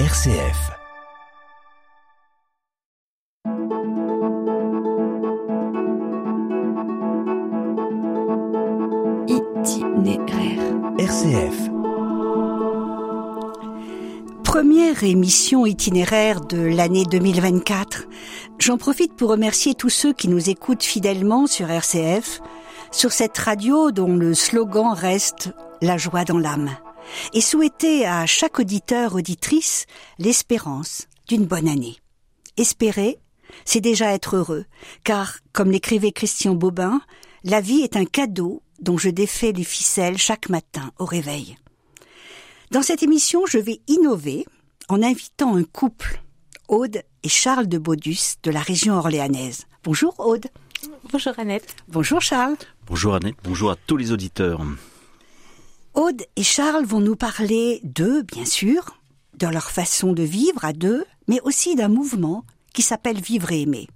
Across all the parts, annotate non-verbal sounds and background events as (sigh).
RCF. Itinéraire. RCF. Première émission itinéraire de l'année 2024. J'en profite pour remercier tous ceux qui nous écoutent fidèlement sur RCF, sur cette radio dont le slogan reste La joie dans l'âme, et souhaiter à chaque auditeur, auditrice, l'espérance d'une bonne année. Espérer, c'est déjà être heureux, car, comme l'écrivait Christian Bobin, la vie est un cadeau dont je défais les ficelles chaque matin au réveil. Dans cette émission, je vais innover en invitant un couple, Aude et Charles de Baudus de la région orléanaise. Bonjour Aude. Bonjour Annette. Bonjour Charles. Bonjour Annette, bonjour à tous les auditeurs. Aude et Charles vont nous parler d'eux, bien sûr, de leur façon de vivre à deux, mais aussi d'un mouvement qui s'appelle Vivre et aimer.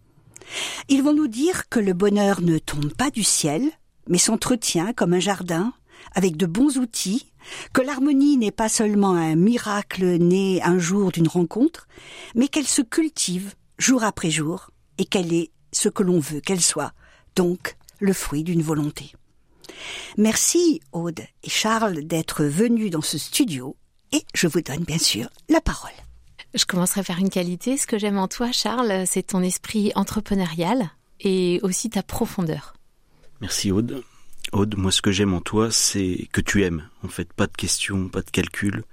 Ils vont nous dire que le bonheur ne tombe pas du ciel, mais s'entretient comme un jardin, avec de bons outils, que l'harmonie n'est pas seulement un miracle né un jour d'une rencontre, mais qu'elle se cultive jour après jour, et qu'elle est ce que l'on veut qu'elle soit, donc le fruit d'une volonté. Merci Aude et Charles d'être venus dans ce studio, et je vous donne bien sûr la parole. Je commencerai par une qualité. Ce que j'aime en toi, Charles, c'est ton esprit entrepreneurial et aussi ta profondeur. Merci Aude. Aude, moi ce que j'aime en toi, c'est que tu aimes. En fait, pas de questions, pas de calcul.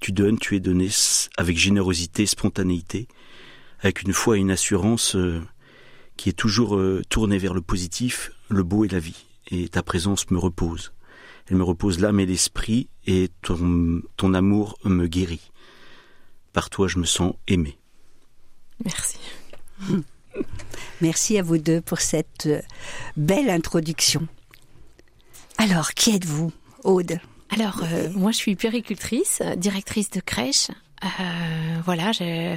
Tu donnes, tu es donné avec générosité, spontanéité, avec une foi et une assurance euh, qui est toujours euh, tournée vers le positif, le beau et la vie. Et ta présence me repose. Elle me repose l'âme et l'esprit, et ton, ton amour me guérit. Par toi, je me sens aimé. Merci. (laughs) Merci à vous deux pour cette euh, belle introduction. Alors, qui êtes-vous, Aude? Alors, euh, moi, je suis puéricultrice, directrice de crèche. Euh, voilà, je,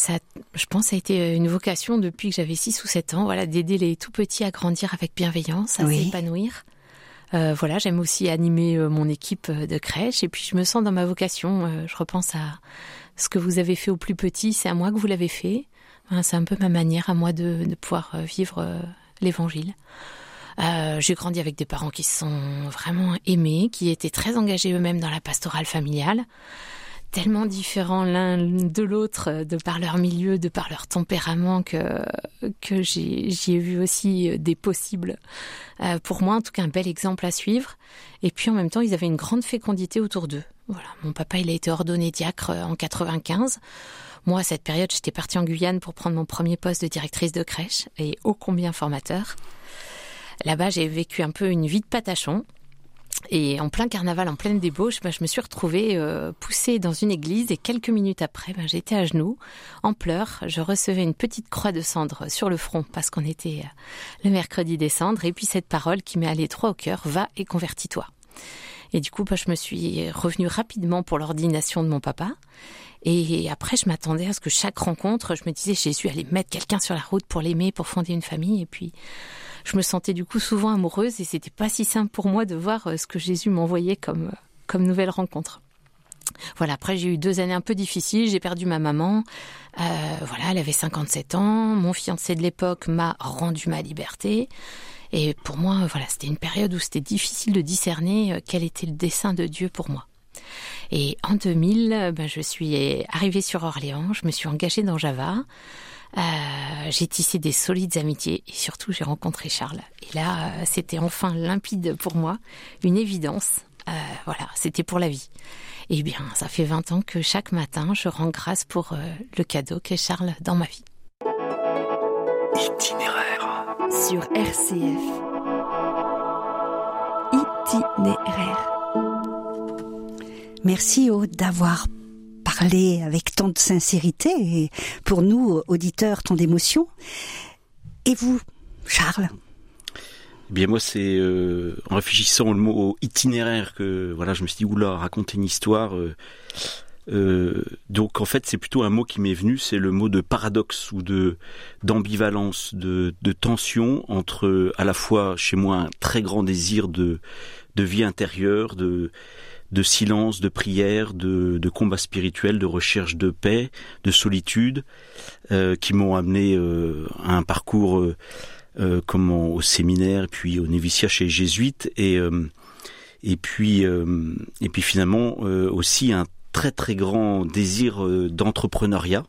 ça, je pense, ça a été une vocation depuis que j'avais 6 ou 7 ans, voilà, d'aider les tout petits à grandir avec bienveillance, à Oui. s'épanouir. Euh, voilà, j'aime aussi animer euh, mon équipe euh, de crèche et puis je me sens dans ma vocation. euh, je repense à ce que vous avez fait au plus petit, c'est à moi que vous l'avez fait. C'est un peu ma manière à moi de, de pouvoir euh, vivre euh, l'évangile. Euh, j'ai grandi avec des parents qui se sont vraiment aimés, qui étaient très engagés eux-mêmes dans la pastorale familiale, tellement différents l'un de l'autre euh, de par leur milieu, de par leur tempérament que j'y ai vu aussi euh, des possibles. Euh, pour moi, en tout cas, un bel exemple à suivre. Et puis en même temps, ils avaient une grande fécondité autour d'eux. Voilà, mon papa, il a été ordonné diacre en 95. Moi, à cette période, j'étais partie en Guyane pour prendre mon premier poste de directrice de crèche et ô combien formateur. Là-bas, j'ai vécu un peu une vie de patachon. Et en plein carnaval, en pleine débauche, ben, je me suis retrouvée euh, poussée dans une église et quelques minutes après, ben, j'étais à genoux, en pleurs. Je recevais une petite croix de cendre sur le front parce qu'on était euh, le mercredi des cendres. Et puis cette parole qui m'est allée droit au cœur, va et convertis-toi. Et du coup, ben, je me suis revenue rapidement pour l'ordination de mon papa. Et après, je m'attendais à ce que chaque rencontre, je me disais, Jésus allait mettre quelqu'un sur la route pour l'aimer, pour fonder une famille. Et puis, je me sentais du coup souvent amoureuse et c'était pas si simple pour moi de voir euh, ce que Jésus m'envoyait comme, comme nouvelle rencontre. Voilà, après j'ai eu deux années un peu difficiles, j'ai perdu ma maman, euh, voilà, elle avait 57 ans, mon fiancé de l'époque m'a rendu ma liberté, et pour moi, voilà, c'était une période où c'était difficile de discerner euh, quel était le dessein de Dieu pour moi. Et en 2000, euh, ben, je suis arrivée sur Orléans, je me suis engagée dans Java, euh, j'ai tissé des solides amitiés et surtout j'ai rencontré Charles. Et là, euh, c'était enfin limpide pour moi, une évidence. Voilà, c'était pour la vie. Et bien, ça fait 20 ans que chaque matin, je rends grâce pour le cadeau qu'est Charles dans ma vie. Itinéraire. Sur RCF. Itinéraire. Merci Aude d'avoir parlé avec tant de sincérité et pour nous, auditeurs, tant d'émotion. Et vous, Charles? Eh bien moi c'est euh, en réfléchissant au mot itinéraire que voilà je me suis dit oula raconter une histoire. euh, euh, donc en fait c'est plutôt un mot qui m'est venu, c'est le mot de paradoxe ou de d'ambivalence, de, de tension entre à la fois chez moi un très grand désir de de vie intérieure, de de silence, de prière, de, de combat spirituel, de recherche de paix, de solitude, euh, qui m'ont amené euh, à un parcours euh, euh comment, au séminaire, puis au noviciat chez les jésuites, et, et, puis, et puis finalement aussi un très très grand désir d'entrepreneuriat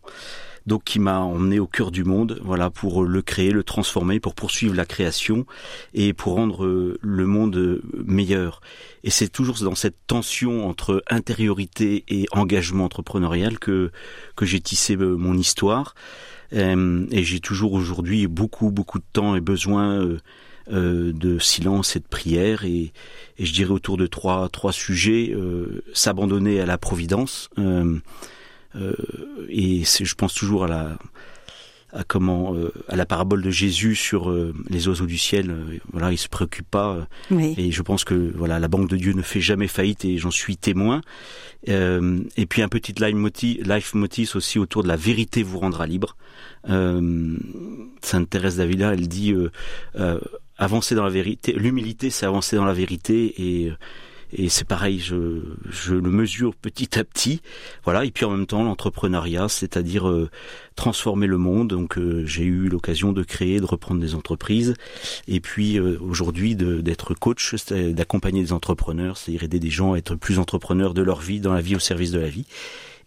donc qui m'a emmené au cœur du monde, voilà, pour le créer, le transformer, pour poursuivre la création et pour rendre euh, le monde euh, meilleur. Et c'est toujours dans cette tension entre intériorité et engagement entrepreneurial que que j'ai tissé euh, mon histoire. et j'ai toujours aujourd'hui beaucoup beaucoup de temps et besoin de silence et de prière et, et, je dirais autour de trois trois sujets s'abandonner à la providence euh, et je pense toujours à la à comment euh, à la parabole de Jésus sur euh, les oiseaux du ciel voilà il se préoccupe pas et je pense que voilà la banque de Dieu ne fait jamais faillite et j'en suis témoin. Et puis un petit life motif life motif aussi autour de la vérité vous rendra libre Sainte Thérèse d'Avila elle dit avancer dans la vérité l'humilité c'est avancer dans la vérité et et c'est pareil, je, je le mesure petit à petit. Voilà. Et puis en même temps, l'entrepreneuriat, c'est-à-dire euh, transformer le monde. Donc euh, j'ai eu l'occasion de créer, de reprendre des entreprises. Et puis euh, aujourd'hui, d'être coach, d'accompagner des entrepreneurs, c'est-à-dire aider des gens à être plus entrepreneurs de leur vie, dans la vie, au service de la vie.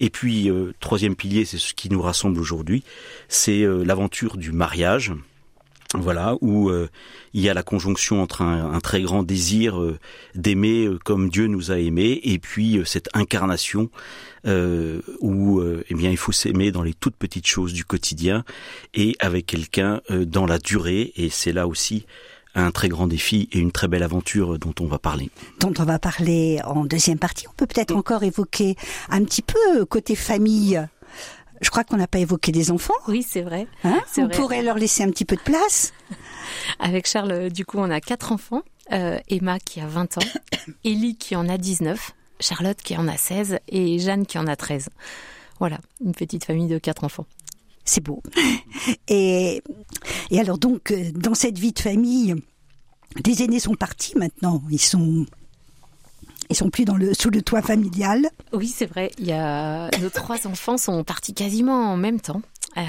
Et puis, troisième pilier, c'est ce qui nous rassemble aujourd'hui, c'est l'aventure du mariage voilà, où euh, il y a la conjonction entre un, très grand désir euh, d'aimer euh, comme Dieu nous a aimés, et puis cette incarnation où eh bien il faut s'aimer dans les toutes petites choses du quotidien et avec quelqu'un dans la durée. Et c'est là aussi un très grand défi et une très belle aventure dont on va parler. Dont on va parler en deuxième partie. On peut peut-être encore évoquer un petit peu côté famille. Je crois qu'on n'a pas évoqué des enfants. Oui, c'est vrai. Hein on pourrait leur laisser un petit peu de place. (laughs) Avec Charles, du coup, on a quatre enfants. Euh, Emma qui a 20 ans, (coughs) Ellie qui en a 19, Charlotte qui en a 16 et Jeanne qui en a 13. Voilà, une petite famille de quatre enfants. C'est beau. Et, et alors donc, euh, dans cette vie de famille, les aînés sont partis maintenant. Ils sont ils sont plus dans le, sous le toit familial. Oui, c'est vrai. Nos trois enfants sont partis quasiment en même temps. Euh,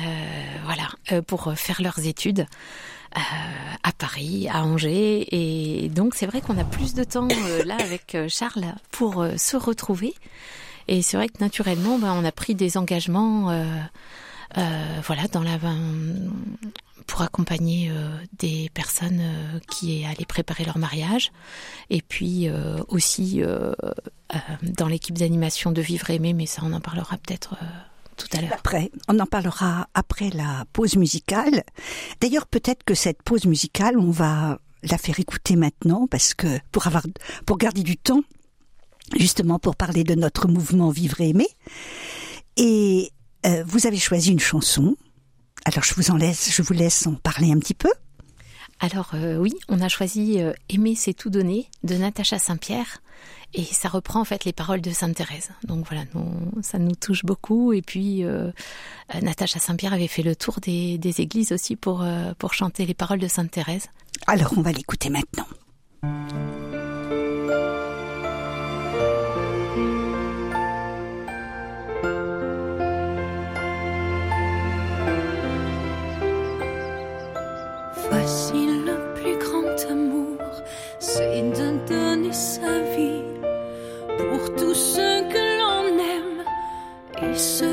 voilà, euh, pour faire leurs études. À Paris, à Angers. Et donc c'est vrai qu'on a plus de temps là avec Charles pour se retrouver. Et c'est vrai que naturellement, ben, on a pris des engagements, voilà, dans la pour accompagner euh, des personnes euh, qui allaient préparer leur mariage et puis euh, aussi dans l'équipe d'animation de Vivre Aimer, mais ça on en parlera peut-être tout à l'heure. Après, on en parlera après la pause musicale. D'ailleurs, peut-être que cette pause musicale, on va la faire écouter maintenant parce que pour avoir pour garder du temps justement pour parler de notre mouvement Vivre et aimer. Et vous avez choisi une chanson alors je vous en laisse, je vous laisse en parler un petit peu. Alors euh, oui, on a choisi euh, Aimer c'est tout donner de Natacha Saint-Pierre et ça reprend en fait les paroles de Sainte Thérèse. Donc voilà, ça nous touche beaucoup et puis euh, Natacha Saint-Pierre avait fait le tour des, des églises aussi pour, pour chanter les paroles de Sainte Thérèse. Alors on va l'écouter maintenant. Toute éternité. Aimer, c'est tout donner.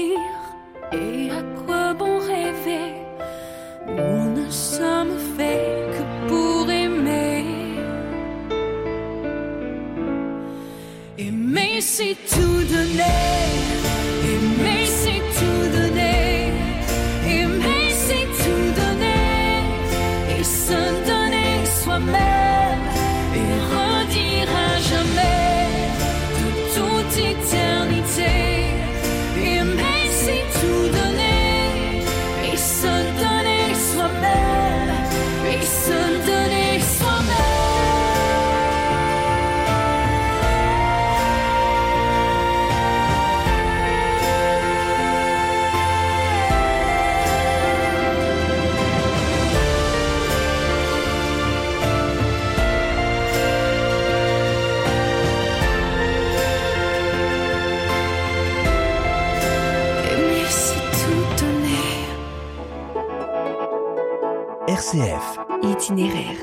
sourire et RCF. Itinéraire.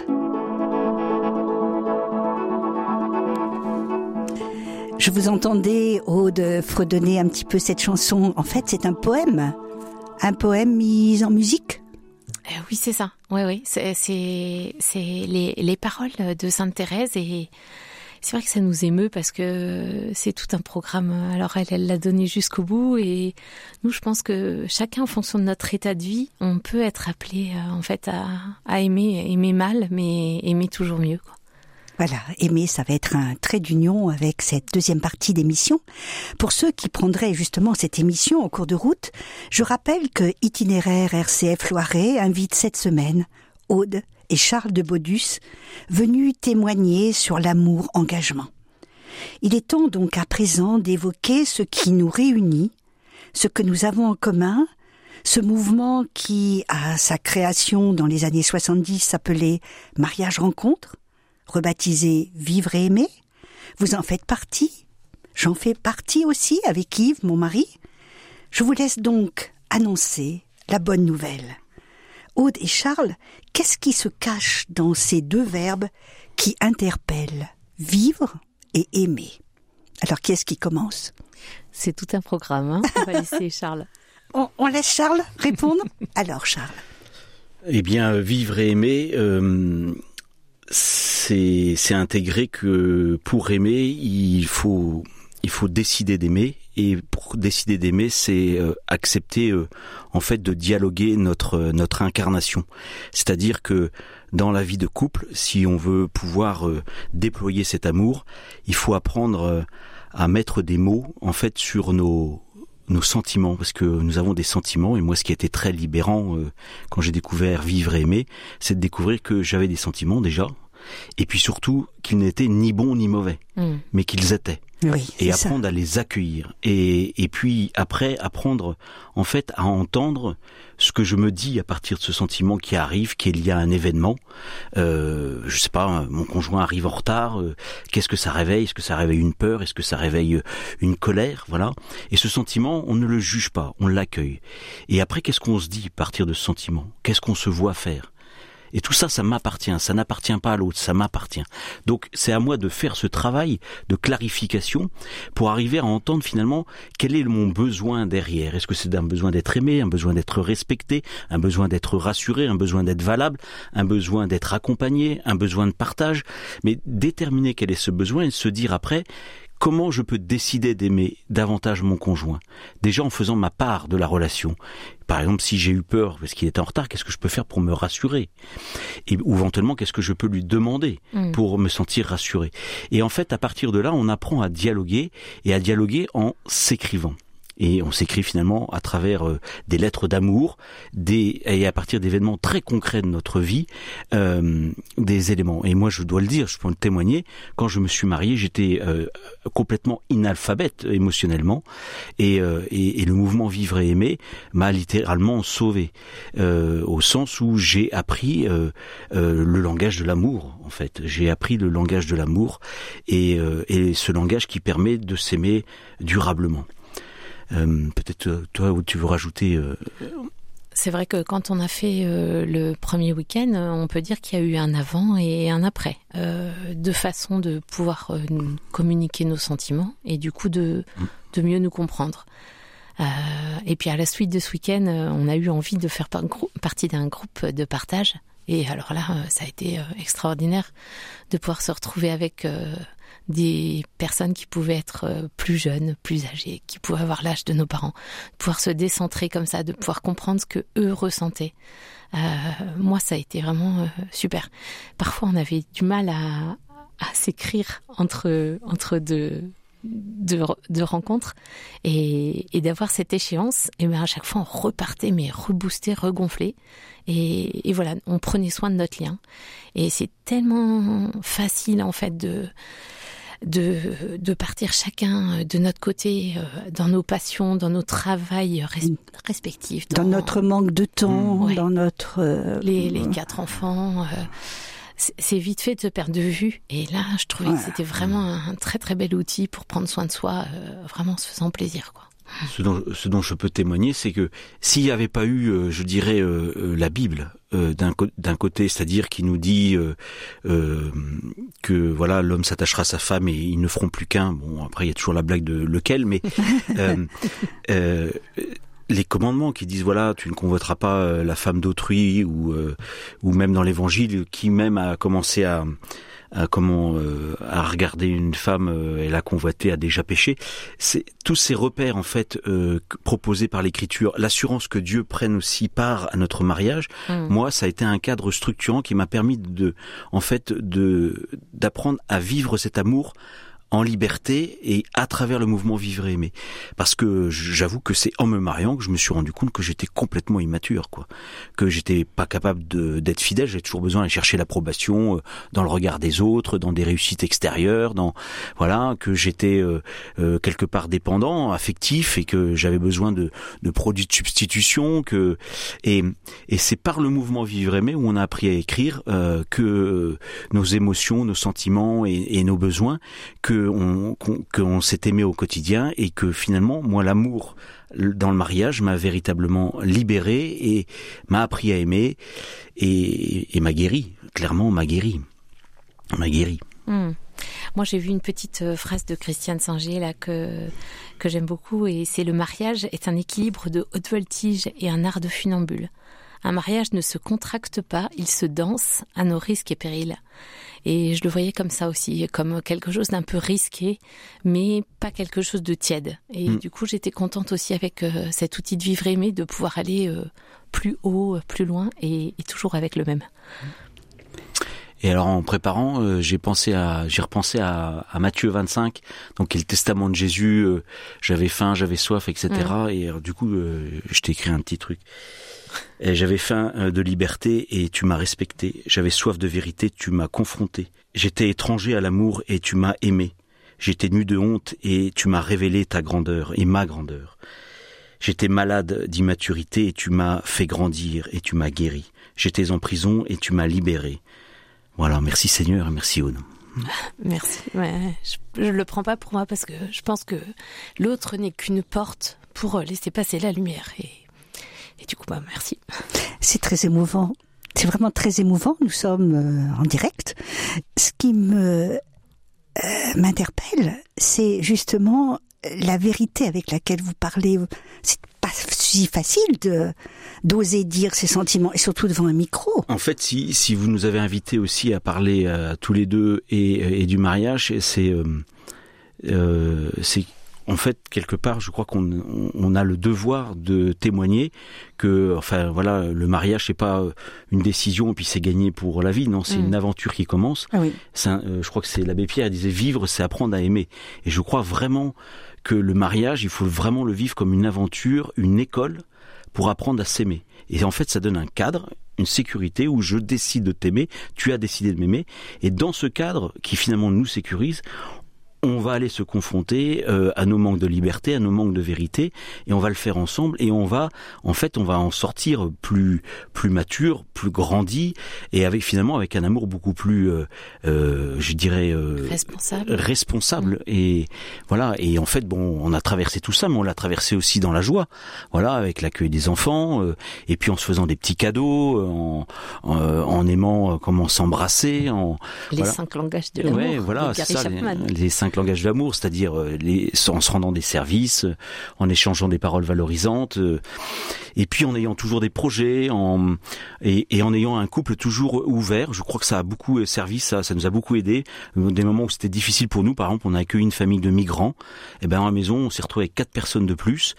Je vous entendais, Aude, fredonner un petit peu cette chanson. En fait, c'est un poème. Un poème mis en musique Euh, oui, c'est ça. Oui, oui. C'est c'est c'est les, les paroles de Sainte Thérèse et c'est vrai que ça nous émeut parce que c'est tout un programme. Alors elle, l'a donné jusqu'au bout et nous, je pense que chacun, en fonction de notre état de vie, on peut être appelé euh, en fait à, aimer, aimer mal, mais aimer toujours mieux. Voilà, aimer, ça va être un trait d'union avec cette deuxième partie d'émission. Pour ceux qui prendraient justement cette émission en cours de route, je rappelle que Itinéraire RCF Loiret invite cette semaine Aude et Charles de Baudus, venus témoigner sur l'amour-engagement. Il est temps donc à présent d'évoquer ce qui nous réunit, ce que nous avons en commun, ce mouvement qui, à sa création dans les années 70, s'appelait Mariage Rencontre, rebaptisé Vivre et aimer. Vous en faites partie. J'en fais partie aussi avec Yves, mon mari. Je vous laisse donc annoncer la bonne nouvelle. Aude et Charles, qu'est-ce qui se cache dans ces deux verbes qui interpellent vivre et aimer? Alors qui est-ce qui commence? C'est tout un programme. Hein on va laisser Charles. (laughs) on, on laisse Charles répondre? Alors Charles. Eh bien, vivre et aimer, euh, c'est c'est intégrer que pour aimer, il faut il faut décider d'aimer et pour décider d'aimer, c'est euh, accepter euh, en fait de dialoguer notre notre incarnation. C'est-à-dire que dans la vie de couple, si on veut pouvoir euh, déployer cet amour, il faut apprendre euh, à mettre des mots en fait sur nos nos sentiments parce que nous avons des sentiments et moi ce qui a été très libérant euh, quand j'ai découvert vivre et aimer, c'est de découvrir que j'avais des sentiments déjà et puis surtout qu'ils n'étaient ni bons ni mauvais, Mm. mais qu'ils étaient. Oui, et ça. apprendre à les accueillir. Et et puis après apprendre en fait à entendre ce que je me dis à partir de ce sentiment qui arrive qu'il y a un événement. Euh, je sais pas mon conjoint arrive en retard euh, qu'est-ce que ça réveille? Est-ce que ça réveille une peur? Est-ce que ça réveille euh, une colère? Voilà. Et ce sentiment on ne le juge pas on l'accueille. Et après qu'est-ce qu'on se dit à partir de ce sentiment? Qu'est-ce qu'on se voit faire? Et tout ça, ça m'appartient, ça n'appartient pas à l'autre, ça m'appartient. Donc c'est à moi de faire ce travail de clarification pour arriver à entendre finalement quel est mon besoin derrière. Est-ce que c'est un besoin d'être aimé, un besoin d'être respecté, un besoin d'être rassuré, un besoin d'être valable, un besoin d'être accompagné, un besoin de partage. Mais déterminer quel est ce besoin et se dire après comment je peux décider d'aimer davantage mon conjoint Déjà en faisant ma part de la relation? Par exemple, si j'ai eu peur parce qu'il était en retard, qu'est-ce que je peux faire pour me rassurer? Et ou éventuellement, qu'est-ce que je peux lui demander Mm. pour me sentir rassuré? Et en fait, à partir de là, on apprend à dialoguer et à dialoguer en s'écrivant. Et on s'écrit finalement à travers euh, des lettres d'amour, des et à partir d'événements très concrets de notre vie, euh, des éléments. Et moi, je dois le dire, je peux le témoigner. Quand je me suis marié, j'étais euh, complètement inalphabète émotionnellement, et, euh, et, le mouvement Vivre et aimer m'a littéralement sauvé, euh, au sens où j'ai appris euh, le langage de l'amour. En fait, j'ai appris le langage de l'amour et, et ce langage qui permet de s'aimer durablement. Euh, Peut-être euh, toi tu veux rajouter. euh, C'est vrai que quand on a fait le premier week-end, on peut dire qu'il y a eu un avant et un après. Deux façons de pouvoir communiquer nos sentiments et du coup de, mieux nous comprendre. Et puis à la suite de ce week-end, on a eu envie de faire partie d'un groupe de partage. Et alors là, ça a été extraordinaire de pouvoir se retrouver avec des personnes qui pouvaient être euh, plus jeunes, plus âgées, qui pouvaient avoir l'âge de nos parents, de pouvoir se décentrer comme ça, de pouvoir comprendre ce que eux ressentaient. Euh, moi, ça a été vraiment euh, super. Parfois, on avait du mal à, à s'écrire entre entre deux de, de rencontres et, et d'avoir cette échéance, et bien à chaque fois on repartait mais reboosté, regonflé, et, et voilà, on prenait soin de notre lien. Et c'est tellement facile en fait de de, de partir chacun de notre côté euh, dans nos passions, dans nos travails res- respectifs, Dans notre manque de temps, Mm, ouais. dans notre... euh, les, les quatre enfants. euh, c'est- vite fait de se perdre de vue. Et là, je trouvais que c'était vraiment un, un très très bel outil pour prendre soin de soi, euh, vraiment en se faisant plaisir. Quoi. Ce dont, ce dont je peux témoigner, c'est que s'il n'y avait pas eu, euh, je dirais, euh, euh, la Bible d'un d'un côté, c'est-à-dire qui nous dit que voilà l'homme s'attachera à sa femme et ils ne feront plus qu'un. Bon, après il y a toujours la blague de lequel, mais (laughs) les commandements qui disent voilà tu ne convoiteras pas la femme d'autrui ou ou même dans l'Évangile qui même a commencé à à comment euh, à regarder une femme euh, et la convoiter a déjà péché. C'est tous ces repères en fait euh, proposés par l'Écriture, l'assurance que Dieu prenne aussi part à notre mariage. Mm. Moi, ça a été un cadre structurant qui m'a permis de, en fait, de d'apprendre à vivre cet amour en liberté et à travers le mouvement Vivre et Aimer. Parce que j'avoue que c'est en me mariant que je me suis rendu compte que j'étais complètement immature, quoi. Que j'étais pas capable d'être fidèle, j'avais toujours besoin d'aller chercher l'approbation euh, dans le regard des autres, dans des réussites extérieures, dans voilà, que j'étais euh, euh, quelque part dépendant, affectif et que j'avais besoin de, de produits de substitution, que et, et c'est par le mouvement Vivre et Aimer où on a appris à écrire que nos émotions, nos sentiments et, et nos besoins que qu'on s'est aimé au quotidien et que finalement, moi, l'amour dans le mariage m'a véritablement libéré et m'a appris à aimer et, m'a guéri. Clairement, m'a guéri. M'a guéri. Hmm. Moi, j'ai vu une petite euh, phrase de Christiane Singer là que que j'aime beaucoup et c'est le mariage est un équilibre de haute voltige et un art de funambule. Un mariage ne se contracte pas, il se danse à nos risques et périls. Et je le voyais comme ça aussi, comme quelque chose d'un peu risqué, mais pas quelque chose de tiède. Et mm. du coup, j'étais contente aussi avec euh, cet outil de vivre aimé de pouvoir aller euh, plus haut, plus loin, et, toujours avec le même. Et alors en préparant, euh, j'ai pensé à, j'ai repensé à, à, Matthieu 25, donc qui est le testament de Jésus. j'avais faim, j'avais soif, etc. Mm. Et du coup, je t'ai écrit un petit truc. J'avais faim euh, de liberté et tu m'as respecté. J'avais soif de vérité, tu m'as confronté. J'étais étranger à l'amour et tu m'as aimé. J'étais nu de honte et tu m'as révélé ta grandeur et ma grandeur. J'étais malade d'immaturité et tu m'as fait grandir et tu m'as guéri. J'étais en prison et tu m'as libéré. Voilà, merci Seigneur merci Aude. (laughs) Merci. je, ne le prends pas pour moi parce que je pense que l'autre n'est qu'une porte pour laisser passer la lumière et du coup, bah, merci. C'est très émouvant. C'est vraiment très émouvant. Nous sommes euh, en direct. Ce qui me euh, m'interpelle, c'est justement la vérité avec laquelle vous parlez. C'est pas si facile de d'oser dire ses sentiments et surtout devant un micro. En fait, si si vous nous avez invités aussi à parler à tous les deux et, et du mariage, c'est euh, euh, c'est en fait, quelque part, je crois qu'on on a le devoir de témoigner que, enfin, voilà, le mariage c'est pas une décision et puis c'est gagné pour la vie. Non, c'est mm. une aventure qui commence. Ah oui. Euh, je crois que c'est l'abbé Pierre disait vivre, c'est apprendre à aimer. Et je crois vraiment que le mariage, il faut vraiment le vivre comme une aventure, une école pour apprendre à s'aimer. Et en fait, ça donne un cadre, une sécurité où je décide de t'aimer, tu as décidé de m'aimer, et dans ce cadre qui finalement nous sécurise, on va aller se confronter euh, à nos manques de liberté, à nos manques de vérité, et on va le faire ensemble, et on va, en fait, on va en sortir plus plus mature, plus grandi, et avec finalement avec un amour beaucoup plus, euh, euh, je dirais, responsable. Responsable. Mm. Et voilà. Et en fait, bon, on a traversé tout ça, mais on l'a traversé aussi dans la joie. Voilà, avec l'accueil des enfants, et puis en se faisant des petits cadeaux, en, en, aimant comment s'embrasser, en les cinq langages de l'amour. Ouais, voilà, c'est ça, les cinq langage de l'amour, c'est-à-dire euh, en se rendant des services, euh, en échangeant des paroles valorisantes, euh, et puis en ayant toujours des projets, en, et, en ayant un couple toujours ouvert. Je crois que ça a beaucoup servi, ça, ça nous a beaucoup aidé. Des moments où c'était difficile pour nous, par exemple, on a accueilli une famille de migrants. Et ben à la maison, on s'est retrouvé avec quatre personnes de plus,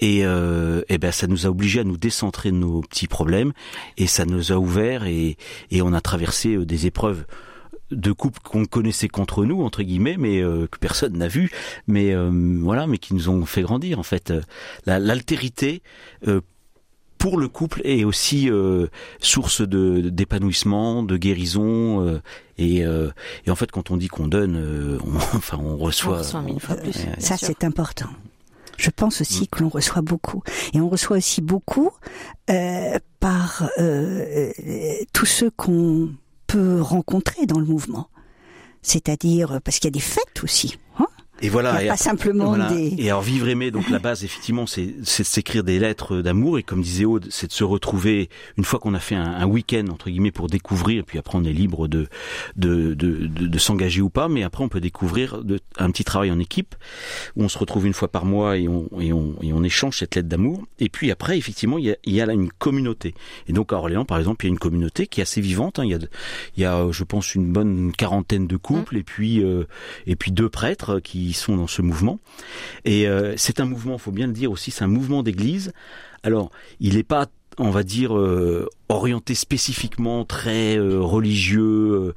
et, eh ben ça nous a obligés à nous décentrer de nos petits problèmes, et ça nous a ouvert, et on a traversé des épreuves de couples qu'on connaissait contre nous entre guillemets, mais euh, que personne n'a vu, mais euh, voilà, mais qui nous ont fait grandir en fait. L'altérité euh, pour le couple est aussi source de d'épanouissement, de guérison et, et, en fait quand on dit qu'on donne, on, (laughs) enfin on reçoit. On reçoit mille fois plus. ça c'est important. Je pense aussi mm. que l'on reçoit beaucoup. Et on reçoit aussi beaucoup euh, par euh, tous ceux qu'on rencontrer dans le mouvement. C'est-à-dire, parce qu'il y a des fêtes aussi. Et voilà. Et pas simplement des. Et alors vivre aimer, donc la base effectivement, c'est c'est de s'écrire des lettres d'amour et comme disait Aude, c'est de se retrouver une fois qu'on a fait un, un week-end entre guillemets pour découvrir. Et puis après on est libre de de de, de, de s'engager ou pas, mais après on peut découvrir de, un petit travail en équipe où on se retrouve une fois par mois et on et on et on échange cette lettre d'amour. Et puis après effectivement il y a il y a là une communauté. Et donc à Orléans par exemple il y a une communauté qui est assez vivante. Hein. Il y a il y a je pense une bonne quarantaine de couples mmh. et puis euh, et puis deux prêtres qui sont dans ce mouvement. Et euh, c'est un mouvement, faut bien le dire aussi, c'est un mouvement d'église. Alors, il n'est pas on va dire euh, orienté spécifiquement très euh, religieux,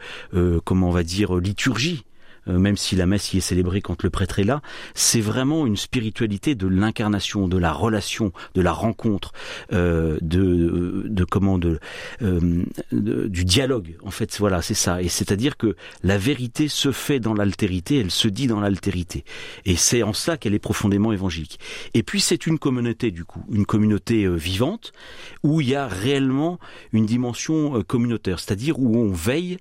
comment on va dire liturgie. Euh, même si la messe y est célébrée quand le prêtre est là, c'est vraiment une spiritualité de l'incarnation, de la relation, de la rencontre, euh, de, de comment de, euh, de, du dialogue. En fait, voilà, c'est ça. Et c'est-à-dire que la vérité se fait dans l'altérité, elle se dit dans l'altérité. Et c'est en ça qu'elle est profondément évangélique. Et puis c'est une communauté du coup, une communauté vivante où il y a réellement une dimension communautaire, c'est-à-dire où on veille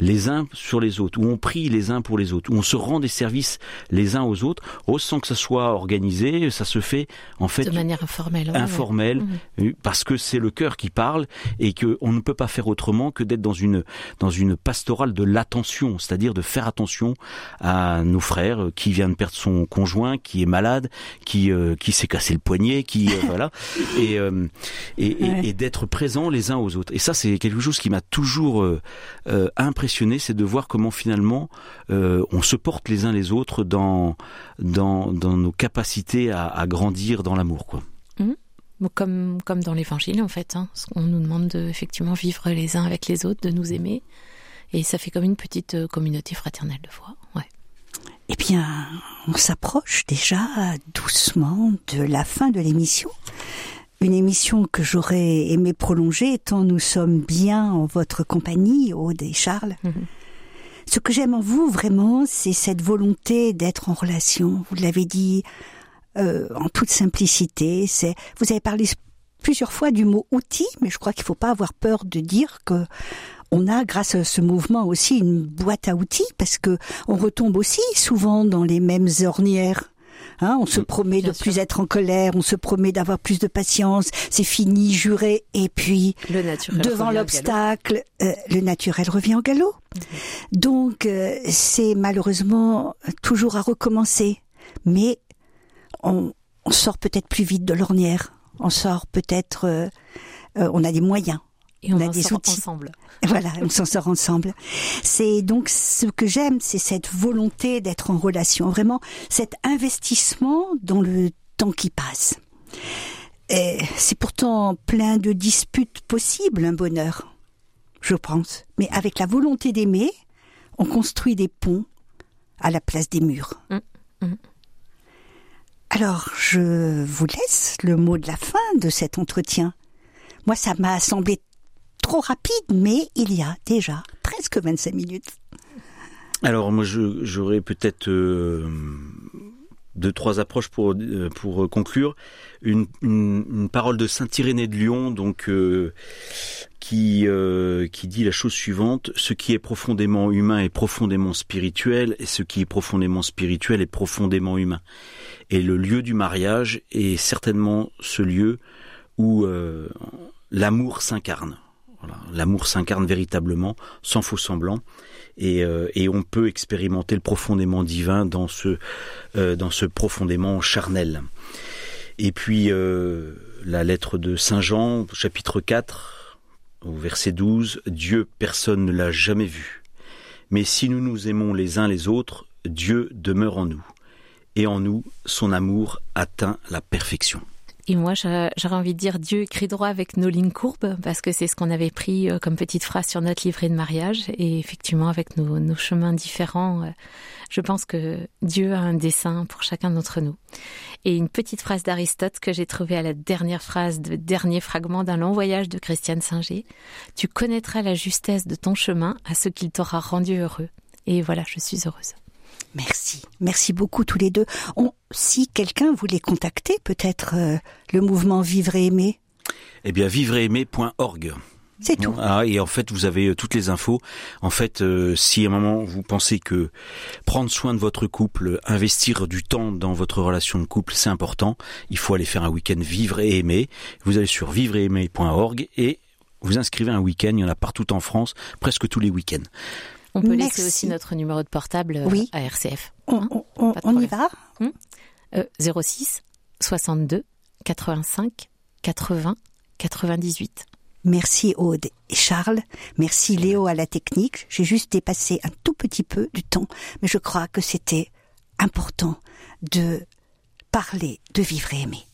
les uns sur les autres, où on prie les uns pour les autres, où on se rend des services les uns aux autres, oh, sans que ça soit organisé, ça se fait en fait de manière informelle, informelle, mhm. euh, parce que c'est le cœur qui parle et que on ne peut pas faire autrement que d'être dans une dans une pastorale de l'attention, c'est-à-dire de faire attention à nos frères qui vient de perdre son conjoint, qui est malade, qui euh, qui s'est cassé le poignet, qui euh, (laughs) voilà, et et, et, et d'être présent les uns aux autres. Et ça, c'est quelque chose qui m'a toujours impressionné c'est de voir comment finalement euh, on se porte les uns les autres dans dans, dans nos capacités à, à grandir dans l'amour, quoi. Mmh. Comme, comme dans l'évangile en fait, hein. on nous demande de effectivement vivre les uns avec les autres, de nous aimer, et ça fait comme une petite euh, communauté fraternelle de foi. Ouais. Eh bien, on s'approche déjà doucement de la fin de l'émission une émission que j'aurais aimé prolonger tant nous sommes bien en votre compagnie, Aude et Charles. Mhm. Ce que j'aime en vous vraiment, c'est cette volonté d'être en relation. Vous l'avez dit euh, en toute simplicité. C'est vous avez parlé plusieurs fois du mot outil, mais je crois qu'il ne faut pas avoir peur de dire que on a, grâce à ce mouvement aussi, une boîte à outils parce que on retombe aussi souvent dans les mêmes ornières. Hein, on se mm, promet de plus être en colère, on se promet d'avoir plus de patience, c'est fini, juré, et puis devant l'obstacle, euh, le naturel revient au galop. Mm-hmm. Donc euh, c'est malheureusement toujours à recommencer, mais on, sort peut-être plus vite de l'ornière, on sort peut-être, euh, on a des moyens. Et on, a des outils. ensemble. (laughs) Voilà, on s'en sort ensemble. C'est donc ce que j'aime, c'est cette volonté d'être en relation, vraiment cet investissement dans le temps qui passe. C'est pourtant plein de disputes possibles, un bonheur, je pense. Mais avec la volonté d'aimer, on construit des ponts à la place des murs. Mmh, mmh. Alors, je vous laisse le mot de la fin de cet entretien. Moi, ça m'a semblé trop rapide, mais il y a déjà presque 25 minutes. Alors moi, j'aurais peut-être euh, deux, trois approches pour, euh, pour conclure. Une, parole de Saint Irénée de Lyon, donc euh, qui, qui dit la chose suivante ce qui est profondément humain est profondément spirituel, et ce qui est profondément spirituel est profondément humain. Et le lieu du mariage est certainement ce lieu où l'amour s'incarne. L'amour s'incarne véritablement, sans faux semblant, et, euh, et, on peut expérimenter le profondément divin dans ce, euh, profondément charnel. Et puis euh, la lettre de Saint Jean, chapitre 4, au verset 12, Dieu personne ne l'a jamais vu. Mais si nous nous aimons les uns les autres, Dieu demeure en nous, et en nous son amour atteint la perfection. Et moi, j'aurais envie de dire Dieu écrit droit avec nos lignes courbes, parce que c'est ce qu'on avait pris euh, comme petite phrase sur notre livret de mariage. Et effectivement, avec nos, chemins différents, euh, je pense que Dieu a un dessein pour chacun d'entre nous. Et une petite phrase d'Aristote que j'ai trouvée à la dernière phrase de dernier fragment d'un long voyage de Christiane Singer. Tu connaîtras la justesse de ton chemin à ce qu'il t'aura rendu heureux. Et voilà, je suis heureuse. Merci, merci beaucoup tous les deux. si quelqu'un voulait contacter peut-être euh, le mouvement Vivre et Aimer Eh bien, vivreaimer.org. C'est tout. Ah, et en fait, vous avez euh, toutes les infos. En fait, euh, si à un moment vous pensez que prendre soin de votre couple, investir du temps dans votre relation de couple, c'est important, il faut aller faire un week-end vivre et aimer. Vous allez sur vivre-et-aimer.org et vous inscrivez un week-end. Il y en a partout en France, presque tous les week-ends. On peut Merci. laisser aussi notre numéro de portable Oui. à RCF. On, Hein on- y va Euh, 06 62 85 80 98. Merci Aude et Charles. Merci Léo à la technique. J'ai juste dépassé un tout petit peu du temps, mais je crois que c'était important de parler de vivre et aimer.